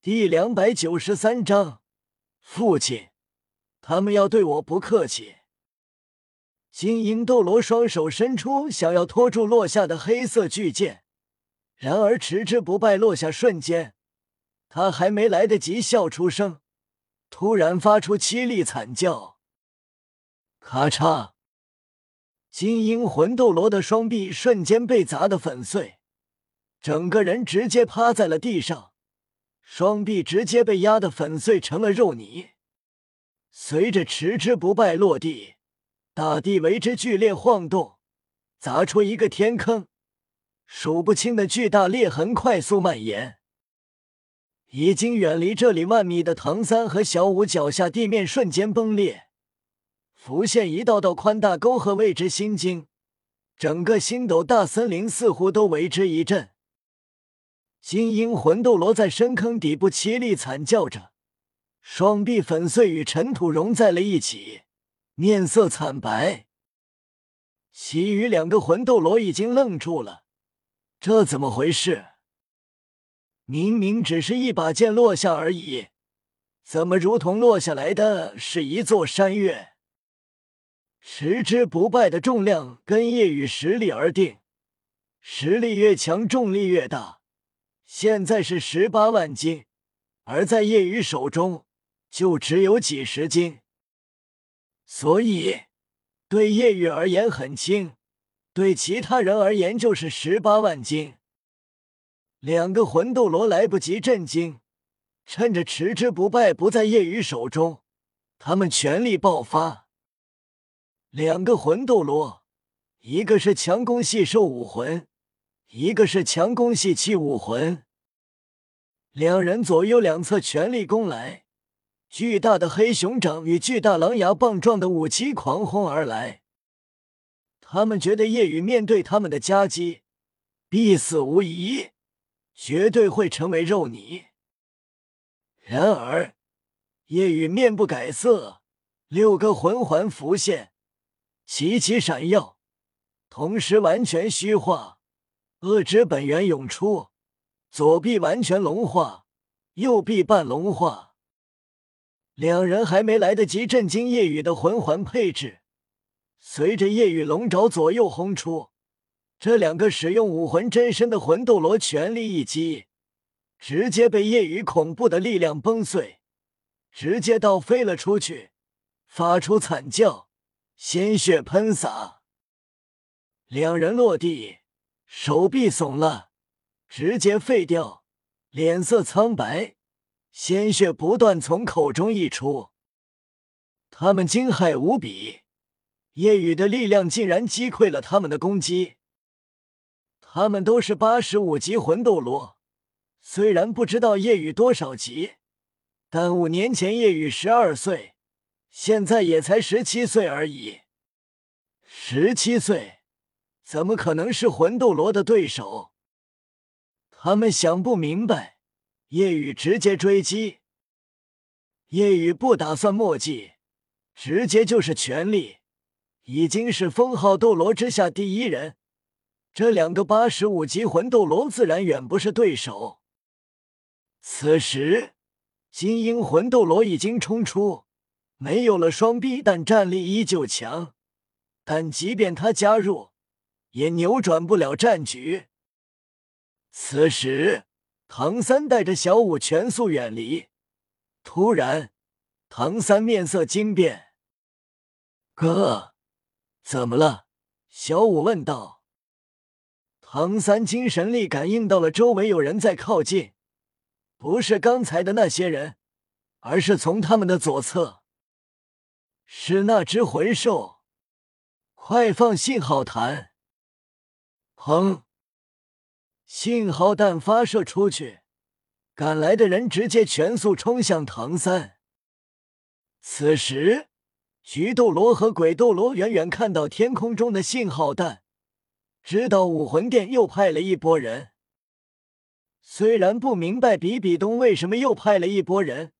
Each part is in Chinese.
第两百九十三章，父亲，他们要对我不客气。金鹰斗罗双手伸出，想要拖住落下的黑色巨剑，然而持之不败落下瞬间，他还没来得及笑出声，突然发出凄厉惨叫，咔嚓！金鹰魂斗罗的双臂瞬间被砸得粉碎，整个人直接趴在了地上。双臂直接被压得粉碎成了肉泥，随着持之不败落地，大地为之剧烈晃动，砸出一个天坑，数不清的巨大裂痕快速蔓延。已经远离这里万米的唐三和小五脚下地面瞬间崩裂，浮现一道道宽大沟壑，为之心惊，整个星斗大森林似乎都为之一震。金鹰魂斗罗在深坑底部凄厉惨叫着，双臂粉碎与尘土融在了一起，面色惨白。其余两个魂斗罗已经愣住了，这怎么回事？明明只是一把剑落下而已，怎么如同落下来的是一座山岳？持之不败的重量跟夜雨实力而定，实力越强，重力越大。现在是十八万斤，而在叶雨手中就只有几十斤，所以对叶雨而言很轻，对其他人而言就是十八万斤。两个魂斗罗来不及震惊，趁着持之不败不在叶雨手中，他们全力爆发。两个魂斗罗，一个是强攻系兽武魂。一个是强攻系器武魂，两人左右两侧全力攻来，巨大的黑熊掌与巨大狼牙棒状的武器狂轰而来。他们觉得夜雨面对他们的夹击，必死无疑，绝对会成为肉泥。然而，夜雨面不改色，六个魂环浮现，齐齐闪耀，同时完全虚化。恶之本源涌出，左臂完全融化，右臂半融化。两人还没来得及震惊夜雨的魂环配置，随着夜雨龙爪左右轰出，这两个使用武魂真身的魂斗罗全力一击，直接被夜雨恐怖的力量崩碎，直接倒飞了出去，发出惨叫，鲜血喷洒。两人落地。手臂怂了，直接废掉，脸色苍白，鲜血不断从口中溢出。他们惊骇无比，夜雨的力量竟然击溃了他们的攻击。他们都是八十五级魂斗罗，虽然不知道夜雨多少级，但五年前夜雨十二岁，现在也才十七岁而已。十七岁。怎么可能是魂斗罗的对手？他们想不明白。夜雨直接追击，夜雨不打算墨迹，直接就是全力，已经是封号斗罗之下第一人。这两个八十五级魂斗罗自然远不是对手。此时，金鹰魂斗罗已经冲出，没有了双臂，但战力依旧强。但即便他加入，也扭转不了战局。此时，唐三带着小五全速远离。突然，唐三面色惊变：“哥，怎么了？”小五问道。唐三精神力感应到了周围有人在靠近，不是刚才的那些人，而是从他们的左侧，是那只魂兽。快放信号弹！砰！信号弹发射出去，赶来的人直接全速冲向唐三。此时，菊斗罗和鬼斗罗远远看到天空中的信号弹，知道武魂殿又派了一波人。虽然不明白比比东为什么又派了一波人，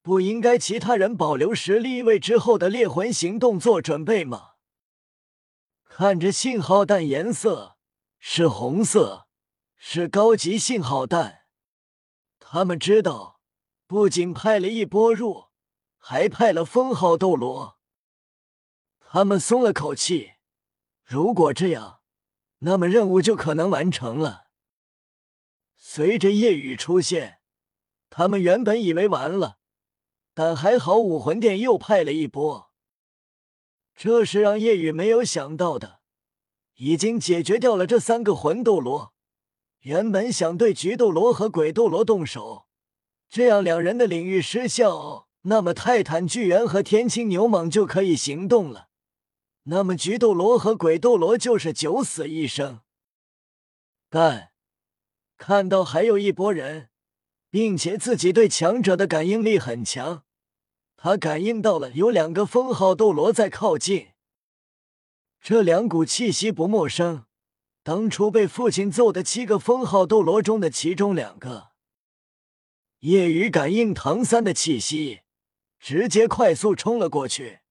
不应该其他人保留实力为之后的猎魂行动做准备吗？看着信号弹颜色是红色，是高级信号弹。他们知道，不仅派了一波入，还派了封号斗罗。他们松了口气。如果这样，那么任务就可能完成了。随着夜雨出现，他们原本以为完了，但还好武魂殿又派了一波。这是让夜雨没有想到的，已经解决掉了这三个魂斗罗。原本想对菊斗罗和鬼斗罗动手，这样两人的领域失效，那么泰坦巨猿和天青牛蟒就可以行动了。那么菊斗罗和鬼斗罗就是九死一生。但看到还有一波人，并且自己对强者的感应力很强。他感应到了有两个封号斗罗在靠近，这两股气息不陌生。当初被父亲揍的七个封号斗罗中的其中两个。夜雨感应唐三的气息，直接快速冲了过去，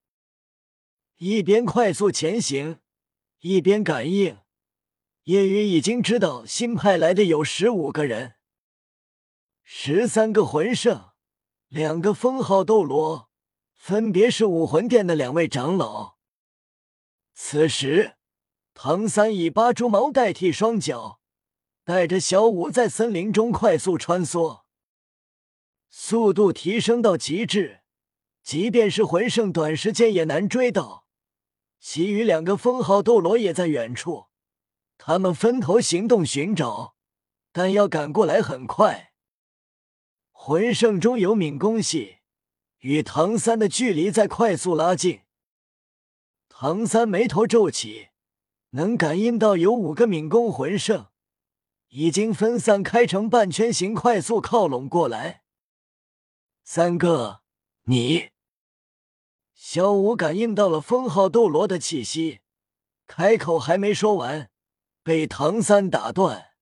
一边快速前行，一边感应。夜雨已经知道新派来的有十五个人，十三个魂圣。两个封号斗罗，分别是武魂殿的两位长老。此时，唐三以八蛛矛代替双脚，带着小舞在森林中快速穿梭，速度提升到极致，即便是魂圣，短时间也难追到。其余两个封号斗罗也在远处，他们分头行动寻找，但要赶过来很快。魂圣中有敏攻系，与唐三的距离在快速拉近。唐三眉头皱起，能感应到有五个敏攻魂圣已经分散开成半圈形，快速靠拢过来。三哥，你。小五感应到了封号斗罗的气息，开口还没说完，被唐三打断。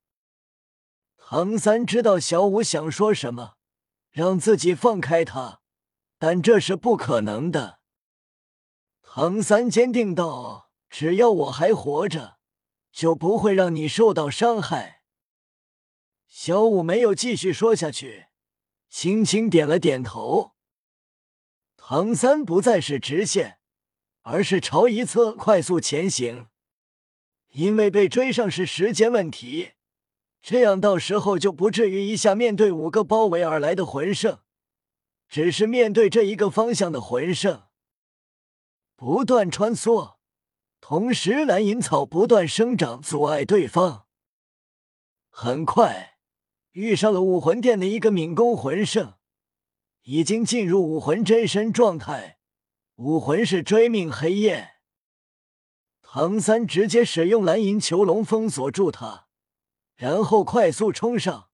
唐三知道小五想说什么。让自己放开他，但这是不可能的。唐三坚定道：“只要我还活着，就不会让你受到伤害。”小五没有继续说下去，轻轻点了点头。唐三不再是直线，而是朝一侧快速前行，因为被追上是时间问题。这样到时候就不至于一下面对五个包围而来的魂圣，只是面对这一个方向的魂圣，不断穿梭，同时蓝银草不断生长阻碍对方。很快遇上了武魂殿的一个敏攻魂圣，已经进入武魂真身状态，武魂是追命黑夜。唐三直接使用蓝银囚笼封锁住他。然后快速冲上，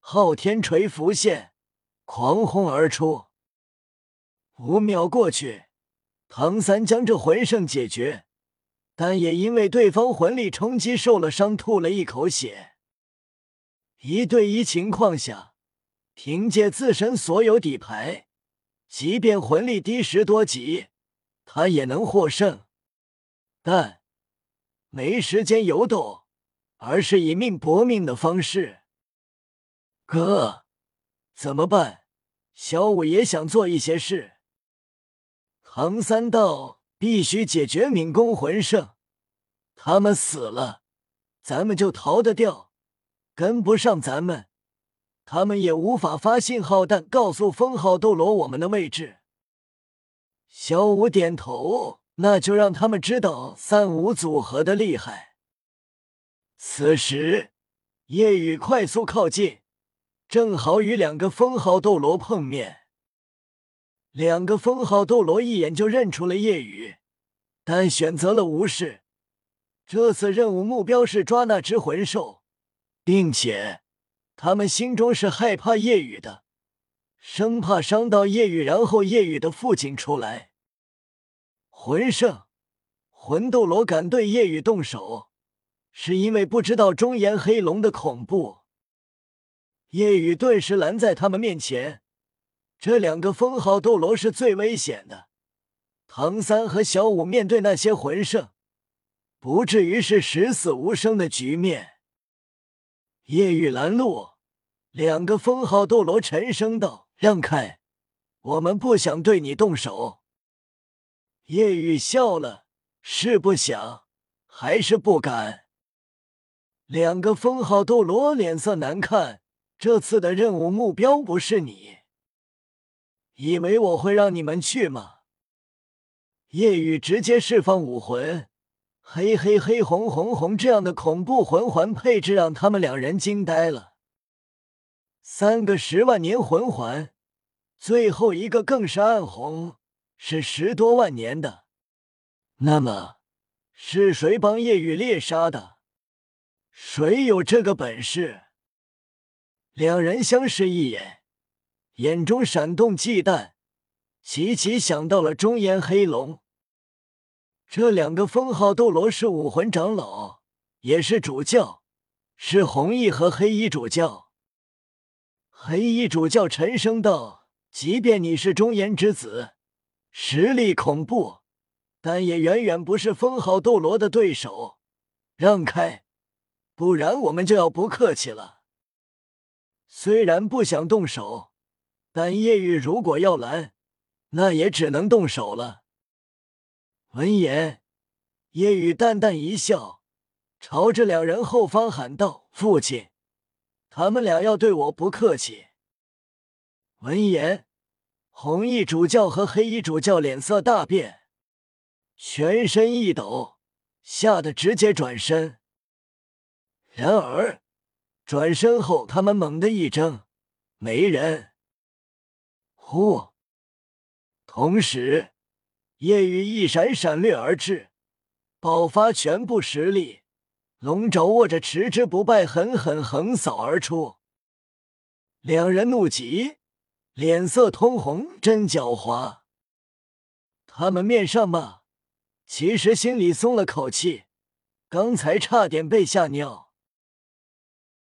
昊天锤浮现，狂轰而出。五秒过去，唐三将这魂圣解决，但也因为对方魂力冲击受了伤，吐了一口血。一对一情况下，凭借自身所有底牌，即便魂力低十多级，他也能获胜。但没时间游斗。而是以命搏命的方式。哥，怎么办？小五也想做一些事。唐三道必须解决敏攻魂圣，他们死了，咱们就逃得掉；跟不上咱们，他们也无法发信号弹告诉封号斗罗我们的位置。小五点头，那就让他们知道三五组合的厉害。此时，夜雨快速靠近，正好与两个封号斗罗碰面。两个封号斗罗一眼就认出了夜雨，但选择了无视。这次任务目标是抓那只魂兽，并且他们心中是害怕夜雨的，生怕伤到夜雨，然后夜雨的父亲出来。魂圣、魂斗罗敢对夜雨动手。是因为不知道中炎黑龙的恐怖，夜雨顿时拦在他们面前。这两个封号斗罗是最危险的，唐三和小五面对那些魂圣，不至于是十死无生的局面。夜雨拦路，两个封号斗罗沉声道：“让开，我们不想对你动手。”夜雨笑了：“是不想，还是不敢？”两个封号斗罗脸色难看。这次的任务目标不是你，以为我会让你们去吗？夜雨直接释放武魂，黑黑黑红红红这样的恐怖魂环配置让他们两人惊呆了。三个十万年魂环，最后一个更是暗红，是十多万年的。那么，是谁帮夜雨猎杀的？谁有这个本事？两人相视一眼，眼中闪动忌惮，齐齐想到了中炎黑龙。这两个封号斗罗是武魂长老，也是主教，是红衣和黑衣主教。黑衣主教沉声道：“即便你是中炎之子，实力恐怖，但也远远不是封号斗罗的对手。让开，不然我们就要不客气了。”虽然不想动手，但叶玉如果要拦，那也只能动手了。闻言，叶雨淡淡一笑，朝着两人后方喊道：“父亲，他们俩要对我不客气。”闻言，红衣主教和黑衣主教脸色大变，全身一抖，吓得直接转身。然而。转身后，他们猛地一怔，没人。呼！同时，夜雨一闪，闪掠而至，爆发全部实力，龙爪握着，持之不败，狠狠横扫而出。两人怒极，脸色通红，真狡猾。他们面上骂，其实心里松了口气，刚才差点被吓尿。